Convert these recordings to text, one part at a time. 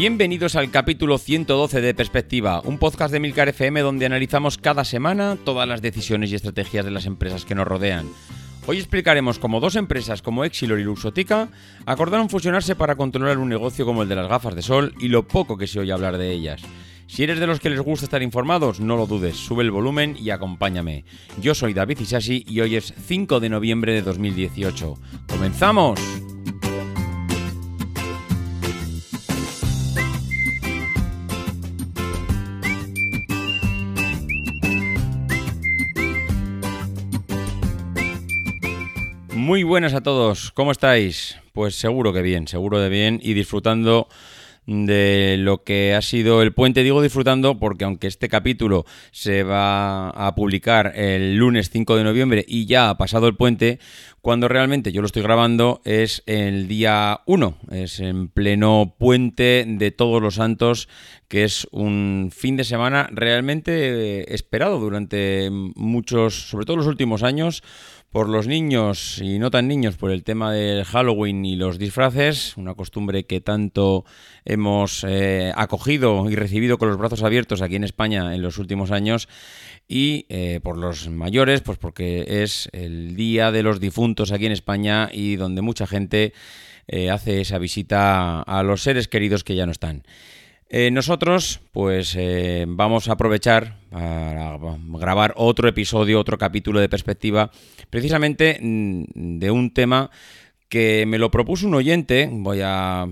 Bienvenidos al capítulo 112 de Perspectiva, un podcast de Milcar FM donde analizamos cada semana todas las decisiones y estrategias de las empresas que nos rodean. Hoy explicaremos cómo dos empresas como Exilor y Luxotica acordaron fusionarse para controlar un negocio como el de las gafas de sol y lo poco que se oye hablar de ellas. Si eres de los que les gusta estar informados, no lo dudes, sube el volumen y acompáñame. Yo soy David Isasi y hoy es 5 de noviembre de 2018. ¡Comenzamos! Muy buenas a todos, ¿cómo estáis? Pues seguro que bien, seguro de bien y disfrutando de lo que ha sido el puente. Digo disfrutando porque aunque este capítulo se va a publicar el lunes 5 de noviembre y ya ha pasado el puente, cuando realmente yo lo estoy grabando es el día 1, es en pleno puente de todos los santos, que es un fin de semana realmente esperado durante muchos, sobre todo los últimos años por los niños y no tan niños por el tema del Halloween y los disfraces, una costumbre que tanto hemos eh, acogido y recibido con los brazos abiertos aquí en España en los últimos años, y eh, por los mayores, pues porque es el Día de los Difuntos aquí en España y donde mucha gente eh, hace esa visita a los seres queridos que ya no están. Eh, nosotros, pues eh, vamos a aprovechar para grabar otro episodio, otro capítulo de perspectiva, precisamente mm, de un tema que me lo propuso un oyente. Voy a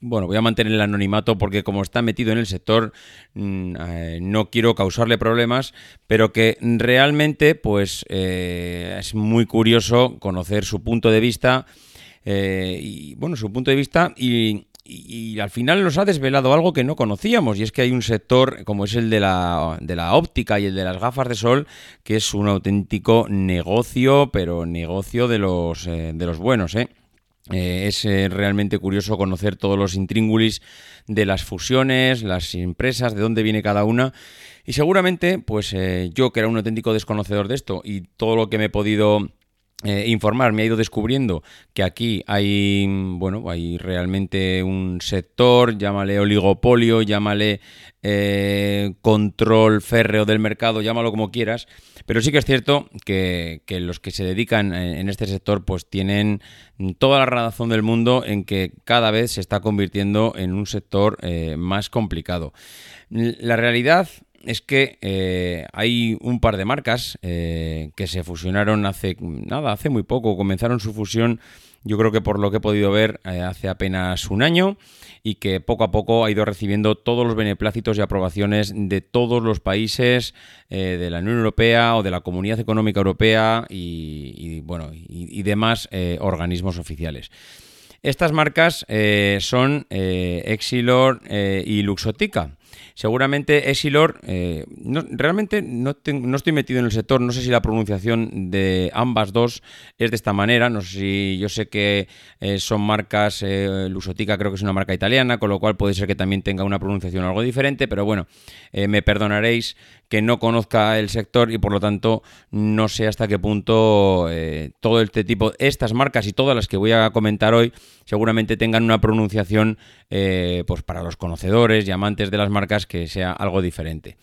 bueno, voy a mantener el anonimato porque como está metido en el sector mm, eh, no quiero causarle problemas, pero que realmente pues es muy curioso conocer su punto de vista y bueno, su punto de vista y, y, al final nos ha desvelado algo que no conocíamos, y es que hay un sector como es el de la, de la óptica y el de las gafas de sol, que es un auténtico negocio, pero negocio de los, eh, de los buenos, ¿eh? eh es eh, realmente curioso conocer todos los intríngulis de las fusiones, las empresas, de dónde viene cada una. Y seguramente, pues yo que era un auténtico desconocedor de esto y todo lo que me he podido eh, informar, me ha ido descubriendo que aquí hay, bueno, hay realmente un sector, llámale oligopolio, llámale eh, control férreo del mercado, llámalo como quieras, pero sí que es cierto que, los que se dedican en este sector pues tienen toda la razón del mundo en que cada vez se está convirtiendo en un sector eh, más complicado. La realidad es que eh, hay un par de marcas eh, que se fusionaron hace nada, hace muy poco. Comenzaron su fusión, yo creo que por lo que he podido ver, eh, hace apenas un año y que poco a poco ha ido recibiendo todos los beneplácitos y aprobaciones de todos los países de la Unión Europea o de la Comunidad Económica Europea y, bueno y demás organismos oficiales. Estas marcas son Exilor y Luxotica. Seguramente Exilor, eh, realmente no, no, estoy metido en el sector, no sé si la pronunciación de ambas dos es de esta manera, no sé si yo sé que eh, son marcas, eh, Lusotica creo que es una marca italiana, con lo cual puede ser que también tenga una pronunciación algo diferente, pero bueno, me perdonaréis que no conozca el sector y por lo tanto no sé hasta qué punto todo este tipo, estas marcas y todas las que voy a comentar hoy seguramente tengan una pronunciación pues para los conocedores y amantes de las marcas que sea algo diferente.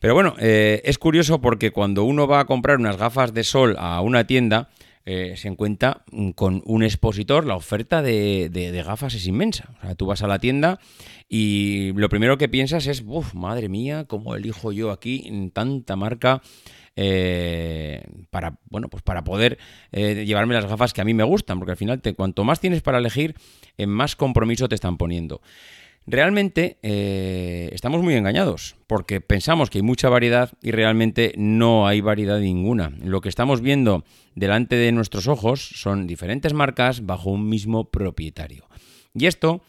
Pero bueno, eh, es curioso porque cuando uno va a comprar unas gafas de sol a una tienda, eh, se encuentra con un expositor, la oferta de, gafas es inmensa. O sea, tú vas a la tienda y lo primero que piensas es, uff, madre mía, ¿cómo elijo yo aquí en tanta marca? Eh, para, bueno, pues para poder llevarme las gafas que a mí me gustan, porque al final te, cuanto más tienes para elegir, en más compromiso te están poniendo. Realmente eh, estamos muy engañados porque pensamos que hay mucha variedad y realmente no hay variedad ninguna. Lo que estamos viendo delante de nuestros ojos son diferentes marcas bajo un mismo propietario. Y esto,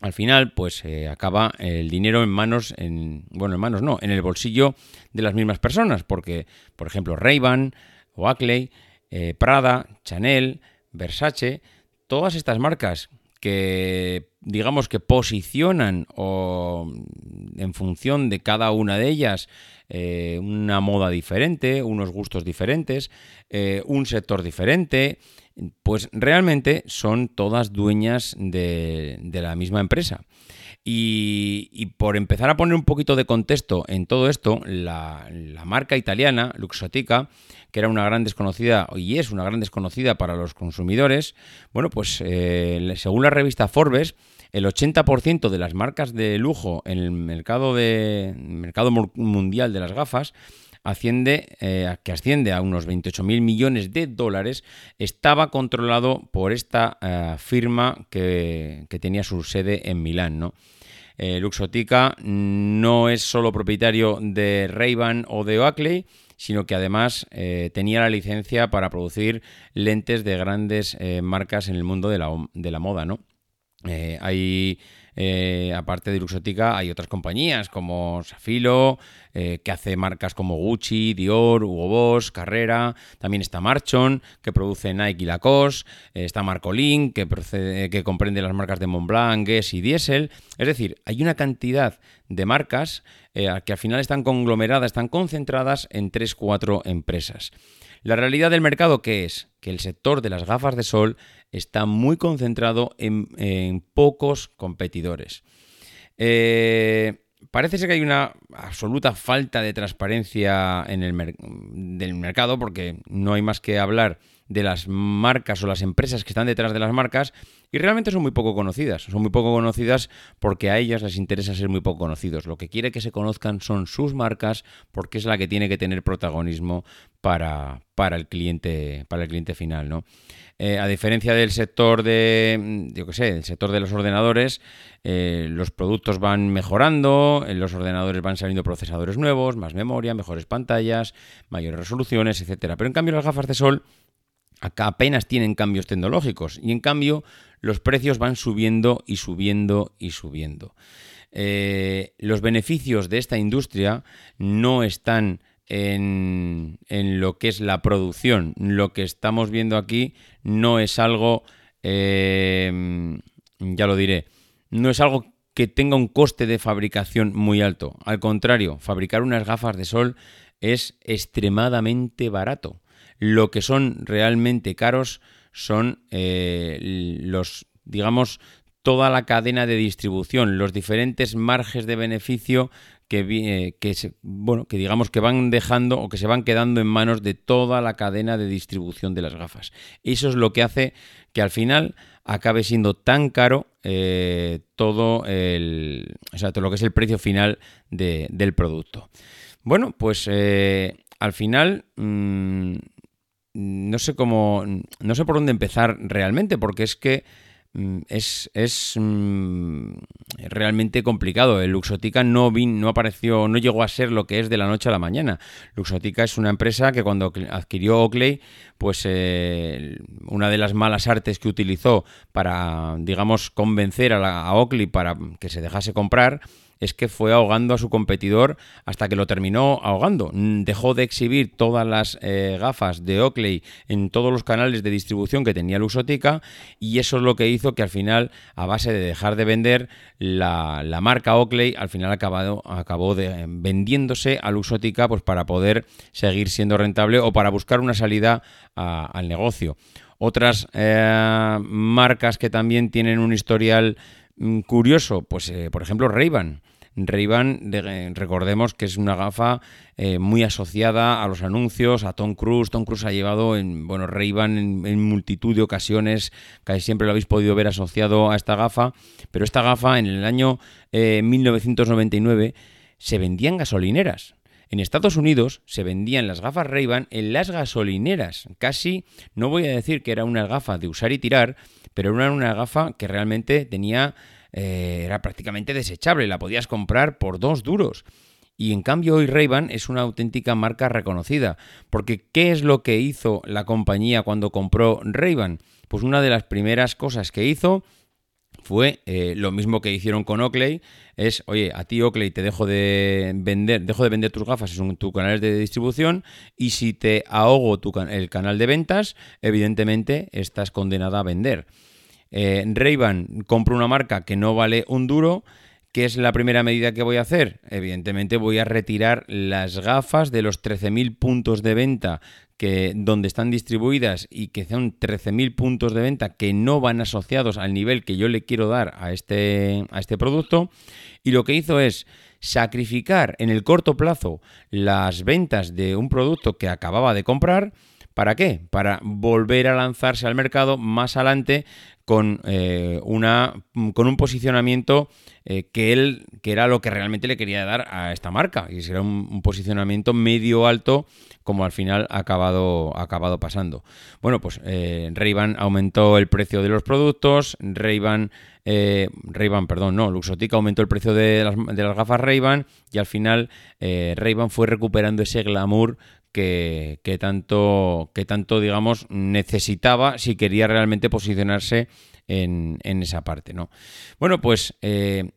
al final, pues eh, acaba el dinero en manos, en, bueno, en manos no, en el bolsillo de las mismas personas, porque, por ejemplo, Ray-Ban, Oakley, eh, Prada, Chanel, Versace, todas estas marcas que digamos que posicionan o en función de cada una de ellas eh, una moda diferente, unos gustos diferentes, eh, un sector diferente, pues realmente son todas dueñas de, la misma empresa. Y, por empezar a poner un poquito de contexto en todo esto, la, marca italiana, Luxotica, que era una gran desconocida y es una gran desconocida para los consumidores, bueno, pues eh, según la revista Forbes, el 80% de las marcas de lujo en el mercado, de, mercado mundial de las gafas eh, que asciende a unos 28.000 millones de dólares, estaba controlado por esta eh, firma que, tenía su sede en Milán. ¿no? Luxotica no es solo propietario de Ray-Ban o de Oakley, sino que además eh, tenía la licencia para producir lentes de grandes eh, marcas en el mundo de la, de la moda, ¿no? Eh, hay eh, aparte de Luxotica, hay otras compañías como Safilo, eh, que hace marcas como Gucci, Dior, Hugo Boss, Carrera. También está Marchon, que produce Nike y Lacoste. Está Marcolin, que, que comprende las marcas de Montblanc, Guess y Diesel. Es decir, hay una cantidad de marcas que al final están conglomeradas, están concentradas en 3-4 empresas. La realidad del mercado, ¿qué es? Que el sector de las gafas de sol está muy concentrado en, pocos competidores. Eh, parece ser que hay una absoluta falta de transparencia en el del mercado porque no hay más que hablar de las marcas o las empresas que están detrás de las marcas y realmente son muy poco conocidas. Son muy poco conocidas porque a ellas les interesa ser muy poco conocidos. Lo que quiere que se conozcan son sus marcas porque es la que tiene que tener protagonismo para, para, el, cliente, para el cliente final. ¿no? Eh, a diferencia del sector de, yo qué sé, el sector de los ordenadores, eh, los productos van mejorando, en los ordenadores van saliendo procesadores nuevos, más memoria, mejores pantallas, mayores resoluciones, etcétera. Pero en cambio las gafas de sol acá apenas tienen cambios tecnológicos y en cambio los precios van subiendo y subiendo y subiendo. Eh, los beneficios de esta industria no están en, lo que es la producción. Lo que estamos viendo aquí no es algo, eh, ya lo diré, no es algo que tenga un coste de fabricación muy alto. Al contrario, fabricar unas gafas de sol es extremadamente barato. Lo que son realmente caros son eh, los, digamos, toda la cadena de distribución, los diferentes marges de beneficio que, eh, que, bueno, que digamos que van dejando o que se van quedando en manos de toda la cadena de distribución de las gafas. Eso es lo que hace que al final acabe siendo tan caro eh, todo, el, o sea, todo lo que es el precio final del producto. Bueno, pues al final mm, no sé cómo, no sé por dónde empezar realmente, porque es que Mm, es, es mm, realmente complicado. El Luxotica no, no apareció, no llegó a ser lo que es de la noche a la mañana. Luxotica es una empresa que cuando adquirió Oakley, pues eh, una de las malas artes que utilizó para, digamos, convencer a, la, a Oakley para que se dejase comprar es que fue ahogando a su competidor hasta que lo terminó ahogando. Mm, dejó de exhibir todas las eh, gafas de Oakley en todos los canales de distribución que tenía Luxotica y eso es lo que hizo que al final, a base de dejar de vender, la, marca Oakley al final acabado, acabó de, vendiéndose a Luxotica pues, para poder seguir siendo rentable o para buscar una salida al negocio. Otras eh, marcas que también tienen un historial mm, curioso, pues eh, por ejemplo Ray-Ban. Ray-Ban, recordemos que es una gafa eh, muy asociada a los anuncios, a Tom Cruise. Tom Cruise ha llevado en, bueno, Ray-Ban en, multitud de ocasiones, casi siempre lo habéis podido ver asociado a esta gafa, pero esta gafa en el año 1999 eh, se vendía en gasolineras. En Estados Unidos se vendían las gafas Ray-Ban en las gasolineras. Casi, no voy a decir que era una gafa de usar y tirar, pero era una gafa que realmente tenía eh, era prácticamente desechable, la podías comprar por dos duros. Y en cambio hoy ray es una auténtica marca reconocida, porque ¿qué es lo que hizo la compañía cuando compró ray Pues una de las primeras cosas que hizo fue eh, lo mismo que hicieron con Oakley, es, oye, a ti Oakley te dejo de vender, dejo de vender tus gafas en tu canal de distribución y si te ahogo tu, el canal de ventas, evidentemente estás condenada a vender. Eh, Ray-Ban compro una marca que no vale un duro, ¿Qué es la primera medida que voy a hacer? Evidentemente voy a retirar las gafas de los 13.000 puntos de venta que, donde están distribuidas y que son 13.000 puntos de venta que no van asociados al nivel que yo le quiero dar a este, a este producto. Y lo que hizo es sacrificar en el corto plazo las ventas de un producto que acababa de comprar. ¿Para qué? Para volver a lanzarse al mercado más adelante con, eh, una, con un posicionamiento eh, que él, que era lo que realmente le quería dar a esta marca, y será un, posicionamiento medio alto, como al final ha acabado, acabado pasando. Bueno, pues eh, aumentó el precio de los productos, Ray-Ban, eh, perdón, no, Luxotica aumentó el precio de las, de las gafas Ray-Ban, y al final Ray-Ban fue recuperando ese glamour que, tanto, que tanto, digamos, necesitaba si quería realmente posicionarse en, esa parte, ¿no? Bueno, pues eh,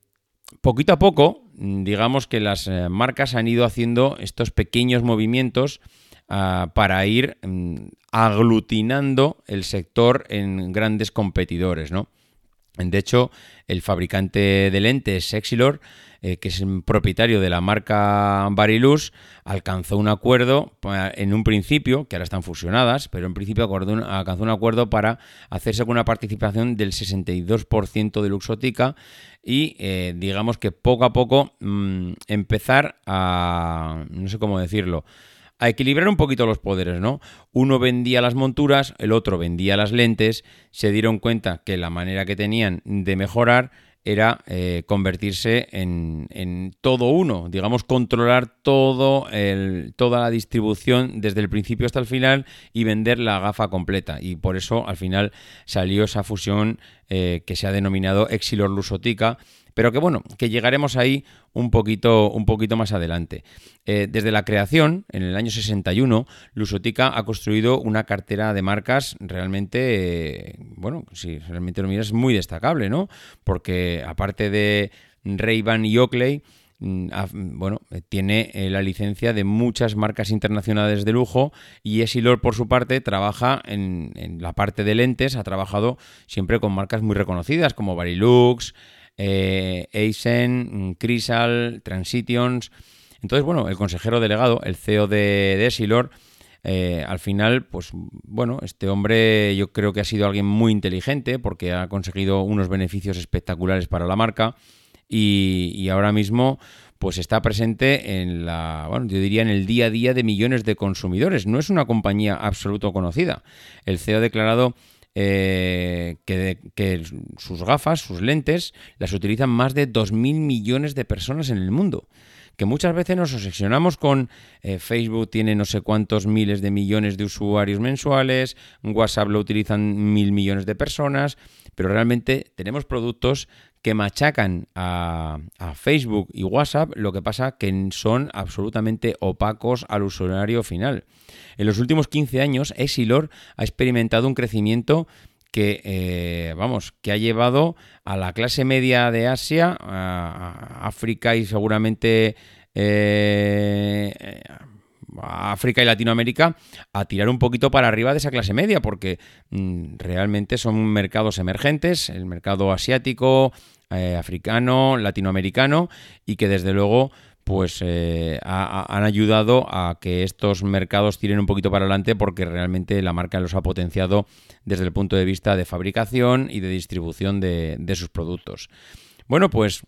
poquito a poco, digamos que las eh, marcas han ido haciendo estos pequeños movimientos ah, para ir mm, aglutinando el sector en grandes competidores, ¿no? De hecho, el fabricante de lentes, Exilor, eh, que es propietario de la marca Barilus, alcanzó un acuerdo en un principio, que ahora están fusionadas, pero en principio alcanzó un acuerdo para hacerse con una participación del 62% de Luxotica y eh, digamos que poco a poco mm, empezar a, no sé cómo decirlo, a equilibrar un poquito los poderes, ¿no? Uno vendía las monturas, el otro vendía las lentes, se dieron cuenta que la manera que tenían de mejorar era eh, convertirse en, todo uno, digamos, controlar todo el, toda la distribución desde el principio hasta el final y vender la gafa completa. Y por eso al final salió esa fusión eh, que se ha denominado Exilor Lusotica pero que bueno, que llegaremos ahí un poquito, un poquito más adelante. Eh, desde la creación, en el año 61, Lusotica ha construido una cartera de marcas realmente, eh, bueno, si realmente lo miras, muy destacable, ¿no? Porque aparte de Ray-Ban y Oakley, mm, bueno, eh, tiene la licencia de muchas marcas internacionales de lujo y Esilor, por su parte, trabaja en, en, la parte de lentes, ha trabajado siempre con marcas muy reconocidas como Barilux, eh, Eisen, Crisal, Transitions. Entonces, bueno, el consejero delegado, el CEO de, de Esilor, eh, al final, pues bueno, este hombre yo creo que ha sido alguien muy inteligente porque ha conseguido unos beneficios espectaculares para la marca y, ahora mismo pues está presente en la, bueno, yo diría en el día a día de millones de consumidores. No es una compañía absoluto conocida. El CEO ha declarado eh, que, sus gafas, sus lentes, las utilizan más de 2.000 millones de personas en el mundo. Que muchas veces nos obsesionamos con eh, Facebook tiene no sé cuántos miles de millones de usuarios mensuales, WhatsApp lo utilizan mil millones de personas, pero realmente tenemos productos que machacan a, Facebook y WhatsApp, lo que pasa que son absolutamente opacos al usuario final. En los últimos 15 años, Exilor ha experimentado un crecimiento que, eh, vamos, que ha llevado a la clase media de Asia, a África y seguramente eh, África y Latinoamérica a tirar un poquito para arriba de esa clase media, porque mm, realmente son mercados emergentes, el mercado asiático, eh, africano, latinoamericano, y que desde luego pues eh, han ayudado a que estos mercados tiren un poquito para adelante porque realmente la marca los ha potenciado desde el punto de vista de fabricación y de distribución de, sus productos. Bueno, pues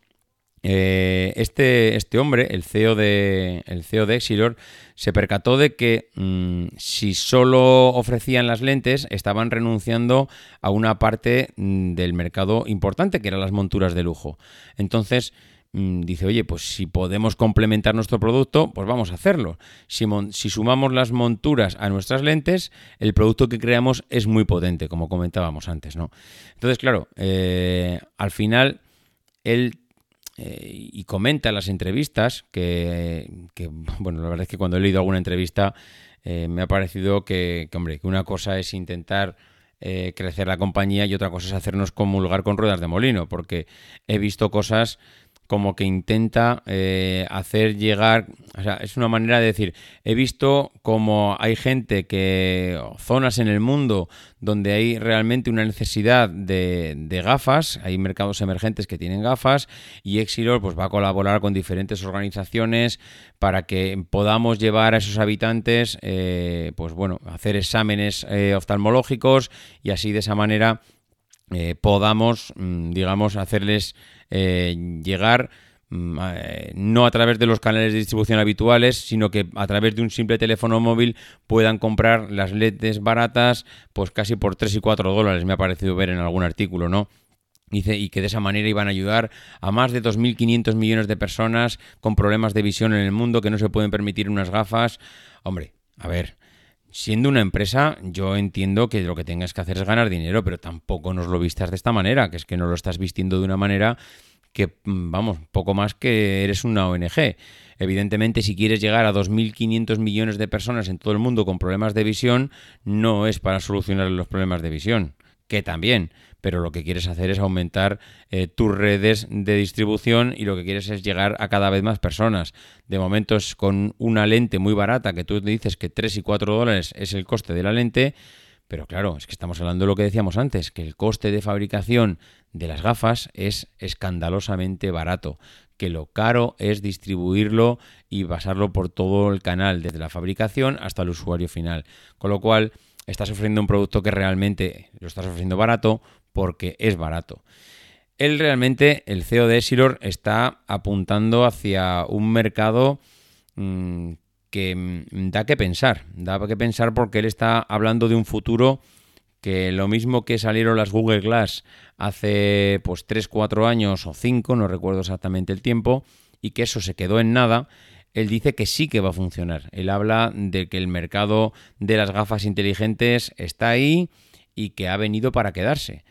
eh, este, este, hombre, el CEO de, el CEO de Exilor, se percató de que mm, si solo ofrecían las lentes, estaban renunciando a una parte mm, del mercado importante, que eran las monturas de lujo. Entonces, dice, oye, pues si podemos complementar nuestro producto, pues vamos a hacerlo. Si, sumamos las monturas a nuestras lentes, el producto que creamos es muy potente, como comentábamos antes, ¿no? Entonces, claro, eh, al final él y comenta en las entrevistas que, bueno, la verdad es que cuando he leído alguna entrevista me ha parecido que, hombre, que una cosa es intentar crecer la compañía y otra cosa es hacernos comulgar con ruedas de molino, porque he visto cosas como que intenta eh, hacer llegar, o sea, es una manera de decir, he visto como hay gente que, zonas en el mundo donde hay realmente una necesidad de, gafas, hay mercados emergentes que tienen gafas y Exilor pues va a colaborar con diferentes organizaciones para que podamos llevar a esos habitantes, eh, pues bueno, hacer exámenes eh, oftalmológicos y así de esa manera podamos, mm, digamos, hacerles eh, llegar mm, eh, no a través de los canales de distribución habituales, sino que a través de un simple teléfono móvil puedan comprar las leds baratas, pues casi por 3 y 4 dólares, me ha parecido ver en algún artículo, ¿no? Dice, y que de esa manera iban a ayudar a más de 2.500 millones de personas con problemas de visión en el mundo que no se pueden permitir unas gafas. Hombre, a ver, siendo una empresa, yo entiendo que lo que tengas que hacer es ganar dinero, pero tampoco nos lo vistas de esta manera, que es que no lo estás vistiendo de una manera que, mm, vamos, poco más que eres una ONG. Evidentemente, si quieres llegar a 2.500 millones de personas en todo el mundo con problemas de visión, no es para solucionar los problemas de visión, que también, pero lo que quieres hacer es aumentar eh, tus redes de distribución y lo que quieres es llegar a cada vez más personas. De momento es con una lente muy barata, que tú dices que 3 y 4 dólares es el coste de la lente, pero claro, es que estamos hablando de lo que decíamos antes, que el coste de fabricación de las gafas es escandalosamente barato, que lo caro es distribuirlo y pasarlo por todo el canal, desde la fabricación hasta el usuario final. Con lo cual, estás ofreciendo un producto que realmente lo estás ofreciendo barato porque es barato. Él realmente, el CEO de Essilor, está apuntando hacia un mercado mm, que mm, da que pensar, da que pensar porque él está hablando de un futuro que lo mismo que salieron las Google Glass hace pues 3, 4 años o 5, no recuerdo exactamente el tiempo, y que eso se quedó en nada, él dice que sí que va a funcionar. Él habla de que el mercado de las gafas inteligentes está ahí y que ha venido para quedarse.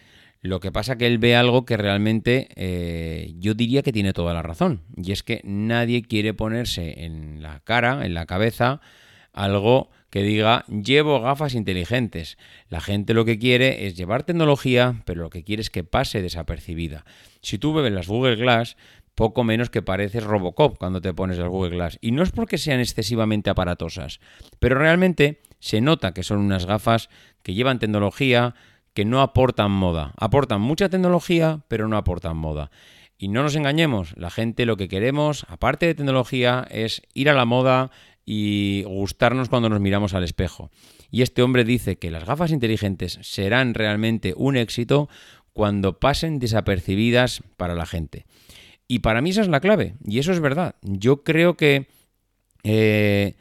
Lo que pasa que él ve algo que realmente eh, yo diría que tiene toda la razón. Y es que nadie quiere ponerse en la cara, en la cabeza, algo que diga llevo gafas inteligentes. La gente lo que quiere es llevar tecnología, pero lo que quiere es que pase desapercibida. Si tú ves las Google Glass, poco menos que pareces Robocop cuando te pones las Google Glass. Y no es porque sean excesivamente aparatosas, pero realmente se nota que son unas gafas que llevan tecnología, que no aportan moda. Aportan mucha tecnología, pero no aportan moda. Y no nos engañemos, la gente lo que queremos, aparte de tecnología, es ir a la moda y gustarnos cuando nos miramos al espejo. Y este hombre dice que las gafas inteligentes serán realmente un éxito cuando pasen desapercibidas para la gente. Y para mí esa es la clave, y eso es verdad. Yo creo que eh,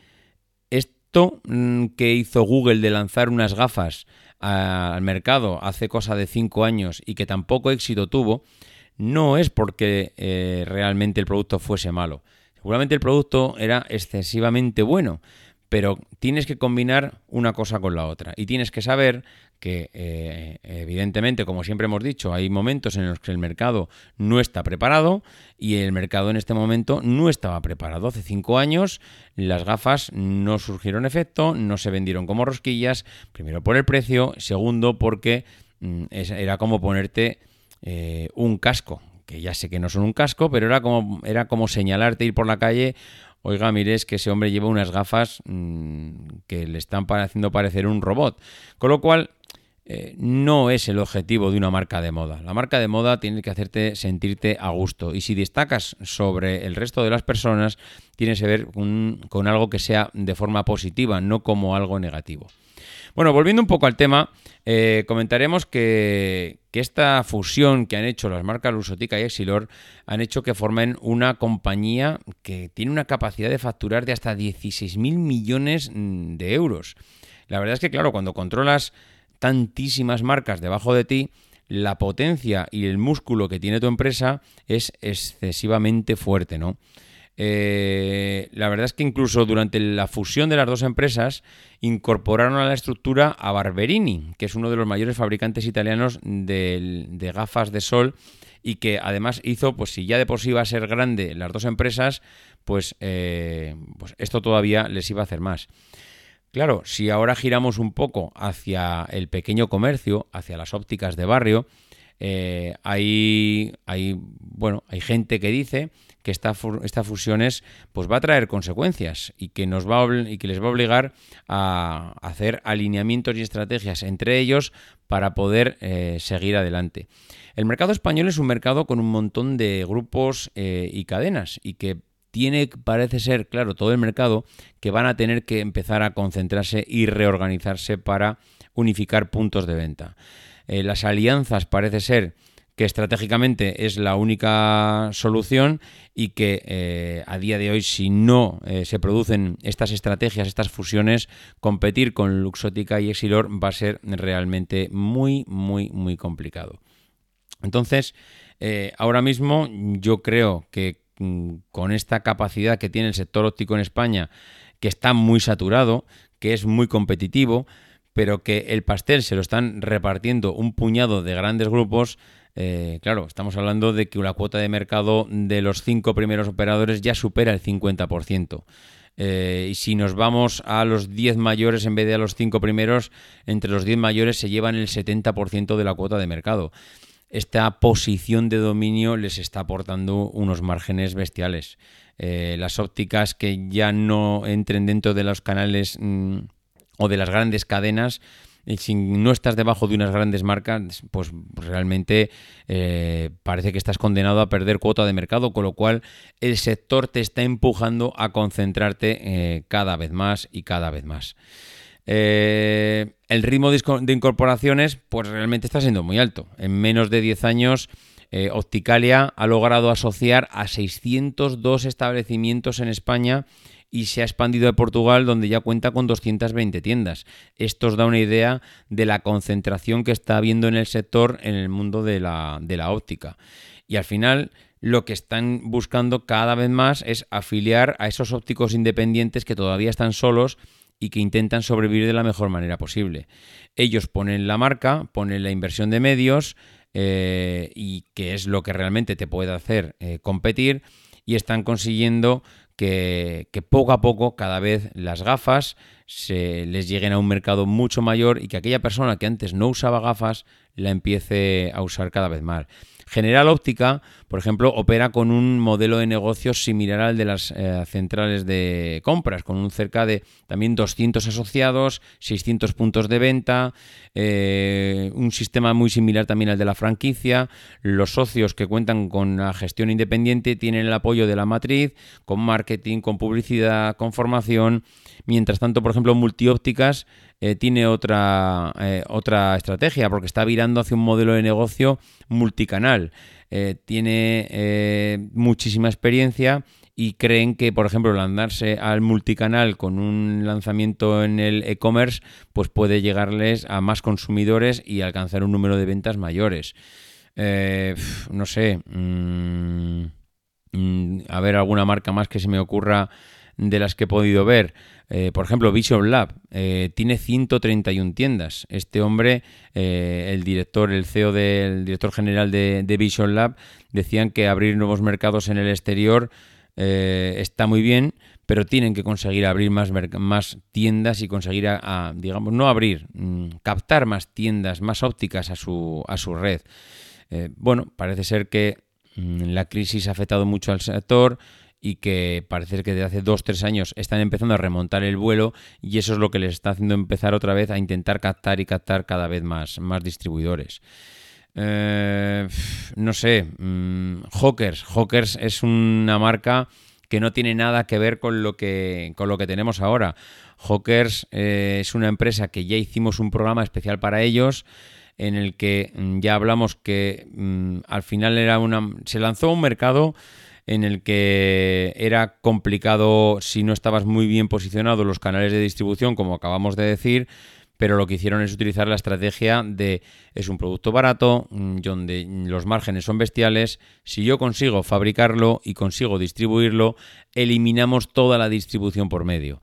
esto mm, que hizo Google de lanzar unas gafas al mercado hace cosa de cinco años y que tampoco éxito tuvo, no es porque eh, realmente el producto fuese malo. Seguramente el producto era excesivamente bueno, pero tienes que combinar una cosa con la otra y tienes que saber que eh, evidentemente, como siempre hemos dicho, hay momentos en los que el mercado no está preparado y el mercado en este momento no estaba preparado. Hace cinco años las gafas no surgieron efecto, no se vendieron como rosquillas, primero por el precio, segundo porque mm, era como ponerte eh, un casco, que ya sé que no son un casco, pero era como, era como señalarte ir por la calle oiga, mire, que ese hombre lleva unas gafas mm, que le están haciendo parecer un robot. Con lo cual, eh, no es el objetivo de una marca de moda. La marca de moda tiene que hacerte sentirte a gusto. Y si destacas sobre el resto de las personas, tienes que ver con algo que sea de forma positiva, no como algo negativo. Bueno, volviendo un poco al tema, eh, comentaremos que, esta fusión que han hecho las marcas Lusotica y Exilor han hecho que formen una compañía que tiene una capacidad de facturar de hasta 16.000 millones mm, de euros. La verdad es que, claro, cuando controlas tantísimas marcas debajo de ti, la potencia y el músculo que tiene tu empresa es excesivamente fuerte, ¿no? Eh, la verdad es que incluso durante la fusión de las dos empresas incorporaron a la estructura a Barberini, que es uno de los mayores fabricantes italianos de, gafas de sol y que además hizo, pues si ya de por sí iba a ser grande las dos empresas, pues, eh, pues esto todavía les iba a hacer más. Claro, si ahora giramos un poco hacia el pequeño comercio, hacia las ópticas de barrio, eh, hay, hay, bueno, hay gente que dice que esta, esta fusión pues va a traer consecuencias y que, nos va y que les va a obligar a hacer alineamientos y estrategias entre ellos para poder eh, seguir adelante. El mercado español es un mercado con un montón de grupos eh, y cadenas y que tiene, parece ser, claro, todo el mercado que van a tener que empezar a concentrarse y reorganizarse para unificar puntos de venta. Eh, las alianzas parece ser que estratégicamente es la única solución y que eh, a día de hoy si no eh, se producen estas estrategias, estas fusiones, competir con Luxótica y Exilor va a ser realmente muy, muy, muy complicado. Entonces, ahora mismo yo creo que Mm, con esta capacidad que tiene el sector óptico en España, que está muy saturado, que es muy competitivo, pero que el pastel se lo están repartiendo un puñado de grandes grupos, eh, claro, estamos hablando de que la cuota de mercado de los cinco primeros operadores ya supera el 50%. Eh, y si nos vamos a los 10 mayores en vez de a los 5 primeros, entre los 10 mayores se llevan el 70% de la cuota de mercado esta posición de dominio les está aportando unos márgenes bestiales. Eh, las ópticas que ya no entren dentro de los canales mm, o de las grandes cadenas, y si no estás debajo de unas grandes marcas, pues realmente eh, parece que estás condenado a perder cuota de mercado, con lo cual el sector te está empujando a concentrarte eh, cada vez más y cada vez más. Eh, el ritmo de incorporaciones, pues realmente está siendo muy alto. En menos de 10 años, eh, Opticalia ha logrado asociar a 602 establecimientos en España y se ha expandido a Portugal, donde ya cuenta con 220 tiendas. Esto os da una idea de la concentración que está habiendo en el sector en el mundo de la, de la óptica. Y al final, lo que están buscando cada vez más es afiliar a esos ópticos independientes que todavía están solos y que intentan sobrevivir de la mejor manera posible. Ellos ponen la marca, ponen la inversión de medios eh, y que es lo que realmente te puede hacer eh, competir y están consiguiendo que, poco a poco cada vez las gafas se les lleguen a un mercado mucho mayor y que aquella persona que antes no usaba gafas la empiece a usar cada vez más. General Óptica, por ejemplo, opera con un modelo de negocio similar al de las eh, centrales de compras, con un cerca de también 200 asociados, 600 puntos de venta, eh, un sistema muy similar también al de la franquicia. Los socios que cuentan con la gestión independiente tienen el apoyo de la matriz, con marketing, con publicidad, con formación. Mientras tanto, por ejemplo, Multiópticas eh, tiene otra, eh, otra estrategia porque está virando hacia un modelo de negocio multicanal. Eh, tiene muchísima experiencia y creen que, por ejemplo, lanzarse al multicanal con un lanzamiento en el e-commerce, pues puede llegarles a más consumidores y alcanzar un número de ventas mayores. no sé. Mm, mm, a ver, alguna marca más que se me ocurra de las que he podido ver. Eh, por ejemplo, Vision Lab eh, tiene 131 tiendas. Este hombre, eh, el director, el CEO del director general de, Vision Lab, decían que abrir nuevos mercados en el exterior está muy bien, pero tienen que conseguir abrir más, tiendas y conseguir, a, digamos, no abrir, mm, captar más tiendas, más ópticas a su, a su red. bueno, parece ser que mm, la crisis ha afectado mucho al sector y que parece que desde hace dos, tres años están empezando a remontar el vuelo y eso es lo que les está haciendo empezar otra vez a intentar captar y captar cada vez más, más distribuidores. Eh, no sé, mm, Hawkers. Hawkers es una marca que no tiene nada que ver con lo que, con lo que tenemos ahora. Hawkers eh, es una empresa que ya hicimos un programa especial para ellos en el que mm, ya hablamos que mm, al final era una se lanzó un mercado en el que era complicado si no estabas muy bien posicionado los canales de distribución, como acabamos de decir, pero lo que hicieron es utilizar la estrategia de es un producto barato, mm, donde los márgenes son bestiales, si yo consigo fabricarlo y consigo distribuirlo, eliminamos toda la distribución por medio.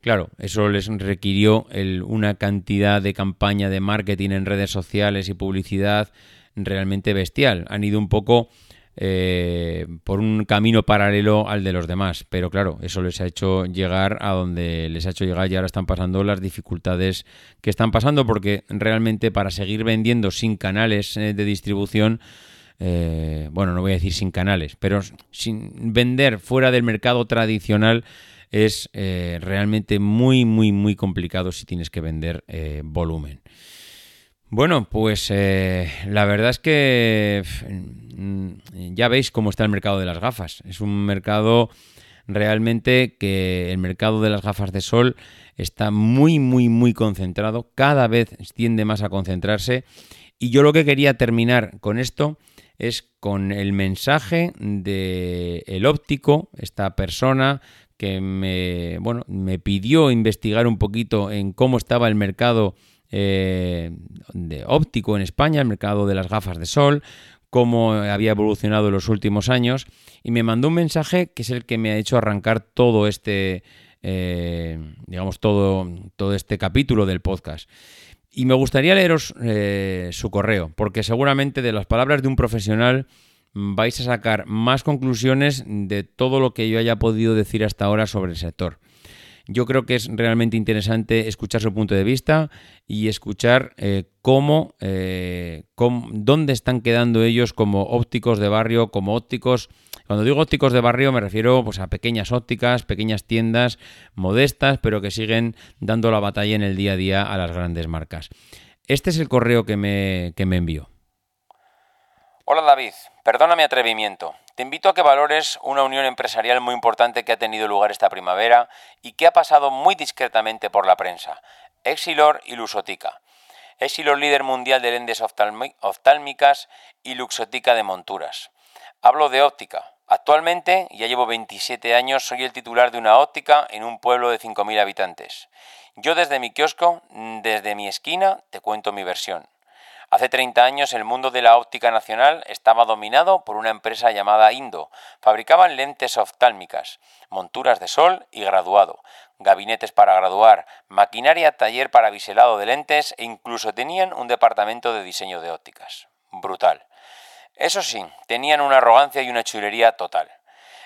Claro, eso les requirió una cantidad de campaña de marketing en redes sociales y publicidad realmente bestial. Han ido un poco eh, por un camino paralelo al de los demás. Pero claro, eso les ha hecho llegar a donde les ha hecho llegar y ahora están pasando las dificultades que están pasando porque realmente para seguir vendiendo sin canales eh, de distribución, eh, bueno, no voy a decir sin canales, pero sin vender fuera del mercado tradicional es realmente muy, muy, muy complicado si tienes que vender volumen. Bueno, pues eh, la verdad es que ya veis cómo está el mercado de las gafas. Es un mercado realmente que el mercado de las gafas de sol está muy, muy, muy concentrado. Cada vez tiende más a concentrarse. Y yo lo que quería terminar con esto es con el mensaje de el óptico, esta persona que me, bueno, me pidió investigar un poquito en cómo estaba el mercado eh, de óptico en España, el mercado de las gafas de sol, cómo había evolucionado en los últimos años y me mandó un mensaje que es el que me ha hecho arrancar todo este, eh, digamos, todo, todo este capítulo del podcast. Y me gustaría leeros eh, su correo, porque seguramente de las palabras de un profesional vais a sacar más conclusiones de todo lo que yo haya podido decir hasta ahora sobre el sector. Yo creo que es realmente interesante escuchar su punto de vista y escuchar eh, cómo, eh, cómo, dónde están quedando ellos como ópticos de barrio, como ópticos. Cuando digo ópticos de barrio me refiero pues, a pequeñas ópticas, pequeñas tiendas modestas, pero que siguen dando la batalla en el día a día a las grandes marcas. Este es el correo que me, que me envió. Hola David, perdona mi atrevimiento. Te invito a que valores una unión empresarial muy importante que ha tenido lugar esta primavera y que ha pasado muy discretamente por la prensa. Exilor y Luxotica. Exilor líder mundial de lentes oftálmicas y Luxotica de monturas. Hablo de óptica. Actualmente, ya llevo 27 años, soy el titular de una óptica en un pueblo de 5.000 habitantes. Yo desde mi kiosco, desde mi esquina, te cuento mi versión. Hace 30 años el mundo de la óptica nacional estaba dominado por una empresa llamada Indo. Fabricaban lentes oftálmicas, monturas de sol y graduado, gabinetes para graduar, maquinaria taller para biselado de lentes e incluso tenían un departamento de diseño de ópticas. Brutal. Eso sí, tenían una arrogancia y una chulería total.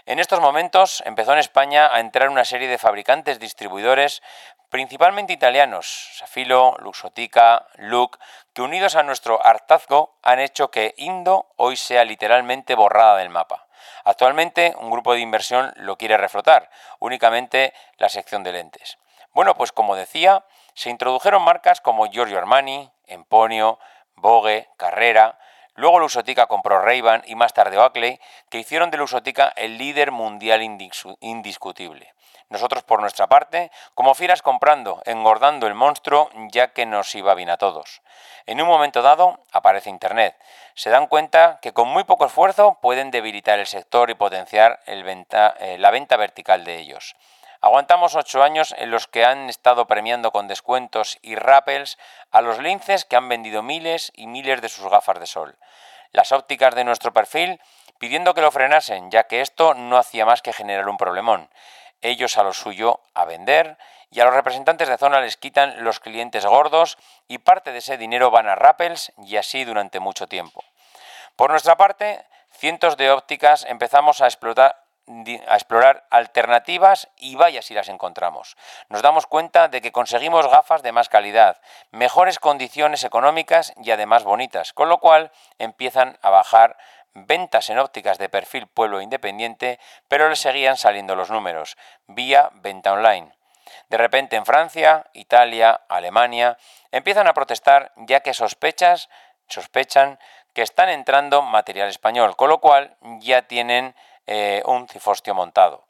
En estos momentos empezó en España a entrar una serie de fabricantes distribuidores principalmente italianos, Safilo, Luxotica, Look, que unidos a nuestro hartazgo han hecho que Indo hoy sea literalmente borrada del mapa. Actualmente un grupo de inversión lo quiere reflotar, únicamente la sección de lentes. Bueno, pues como decía, se introdujeron marcas como Giorgio Armani, Emponio, Vogue, Carrera, Luego Luxotica compró ray y más tarde Oakley, que hicieron de Luxotica el líder mundial indiscutible. Nosotros, por nuestra parte, como fieras comprando, engordando el monstruo, ya que nos iba bien a todos. En un momento dado, aparece Internet. Se dan cuenta que con muy poco esfuerzo pueden debilitar el sector y potenciar eh, la venta vertical de ellos. Aguantamos ocho años en los que han estado premiando con descuentos y rappels a los linces que han vendido miles y miles de sus gafas de sol. Las ópticas de nuestro perfil pidiendo que lo frenasen, ya que esto no hacía más que generar un problemón ellos a lo suyo a vender y a los representantes de zona les quitan los clientes gordos y parte de ese dinero van a Rappels y así durante mucho tiempo. Por nuestra parte, cientos de ópticas empezamos a explotar a explorar alternativas y vaya si las encontramos. Nos damos cuenta de que conseguimos gafas de más calidad, mejores condiciones económicas y además bonitas, con lo cual empiezan a bajar ventas en ópticas de perfil pueblo independiente, pero le seguían saliendo los números, vía venta online. De repente en Francia, Italia, Alemania, empiezan a protestar ya que sospechas, sospechan que están entrando material español, con lo cual ya tienen eh, un cifostio montado.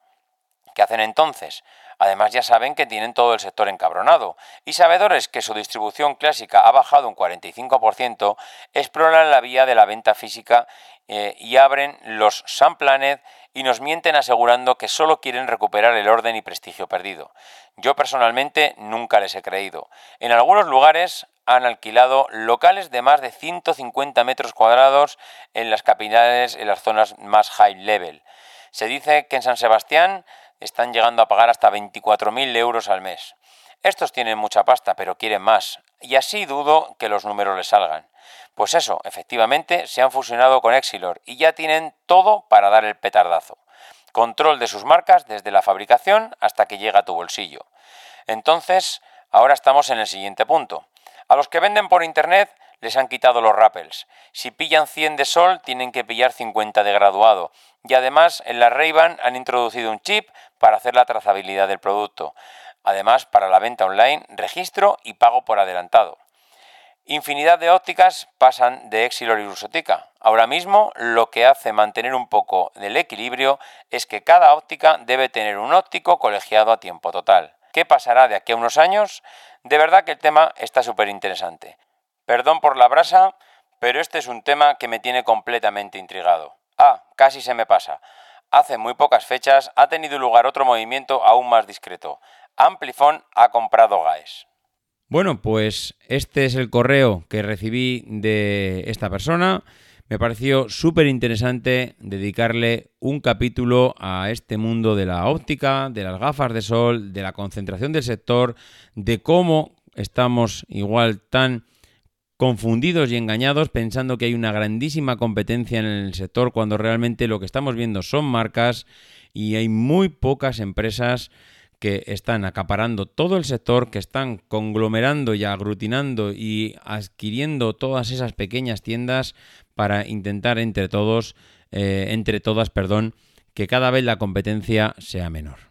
¿Qué hacen entonces? Además ya saben que tienen todo el sector encabronado y sabedores que su distribución clásica ha bajado un 45%, exploran la vía de la venta física eh, y abren los Planet y nos mienten asegurando que solo quieren recuperar el orden y prestigio perdido. Yo personalmente nunca les he creído. En algunos lugares han alquilado locales de más de 150 metros cuadrados en las capitales, en las zonas más high level. Se dice que en San Sebastián están llegando a pagar hasta 24.000 euros al mes. Estos tienen mucha pasta, pero quieren más. y así dudo que los números les salgan. Pues eso, efectivamente, se han fusionado con Exilor y ya tienen todo para dar el petardazo. Control de sus marcas desde la fabricación hasta que llega a tu bolsillo. Entonces, ahora estamos en el siguiente punto. A los que venden por internet les han quitado los rappels. Si pillan 100 de sol, tienen que pillar 50 de graduado. Y además, en la ray han introducido un chip para hacer la trazabilidad del producto. Además, para la venta online, registro y pago por adelantado. Infinidad de ópticas pasan de Exilor y Ursotica. Ahora mismo lo que hace mantener un poco del equilibrio es que cada óptica debe tener un óptico colegiado a tiempo total. ¿Qué pasará de aquí a unos años? De verdad que el tema está súper interesante. Perdón por la brasa, pero este es un tema que me tiene completamente intrigado. Ah, casi se me pasa. Hace muy pocas fechas ha tenido lugar otro movimiento aún más discreto. Amplifon ha comprado GAES. Bueno, pues este es el correo que recibí de esta persona. Me pareció súper interesante dedicarle un capítulo a este mundo de la óptica, de las gafas de sol, de la concentración del sector, de cómo estamos igual tan confundidos y engañados pensando que hay una grandísima competencia en el sector cuando realmente lo que estamos viendo son marcas y hay muy pocas empresas que están acaparando todo el sector, que están conglomerando y aglutinando y adquiriendo todas esas pequeñas tiendas para intentar entre todos, eh, entre todas, perdón, que cada vez la competencia sea menor.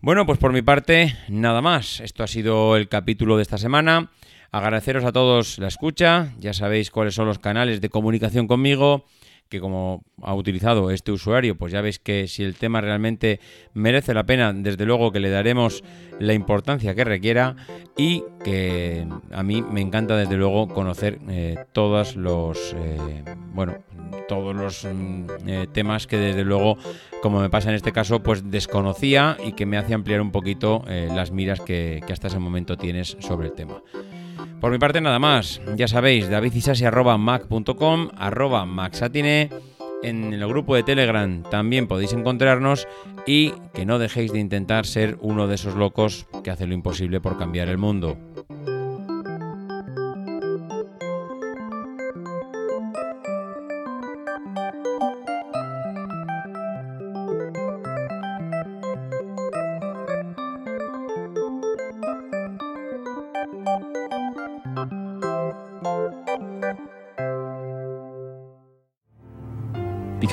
Bueno, pues por mi parte, nada más. Esto ha sido el capítulo de esta semana. Agradeceros a todos la escucha. Ya sabéis cuáles son los canales de comunicación conmigo que como ha utilizado este usuario, pues ya veis que si el tema realmente merece la pena, desde luego que le daremos la importancia que requiera y que a mí me encanta desde luego conocer eh, todos los eh, bueno todos los mm, eh, temas que desde luego como me pasa en este caso pues desconocía y que me hace ampliar un poquito las miras que, que hasta ese momento tienes sobre el tema. Por mi parte nada más, ya sabéis, davidisasi.mac.com, arroba en el grupo de Telegram también podéis encontrarnos y que no dejéis de intentar ser uno de esos locos que hace lo imposible por cambiar el mundo.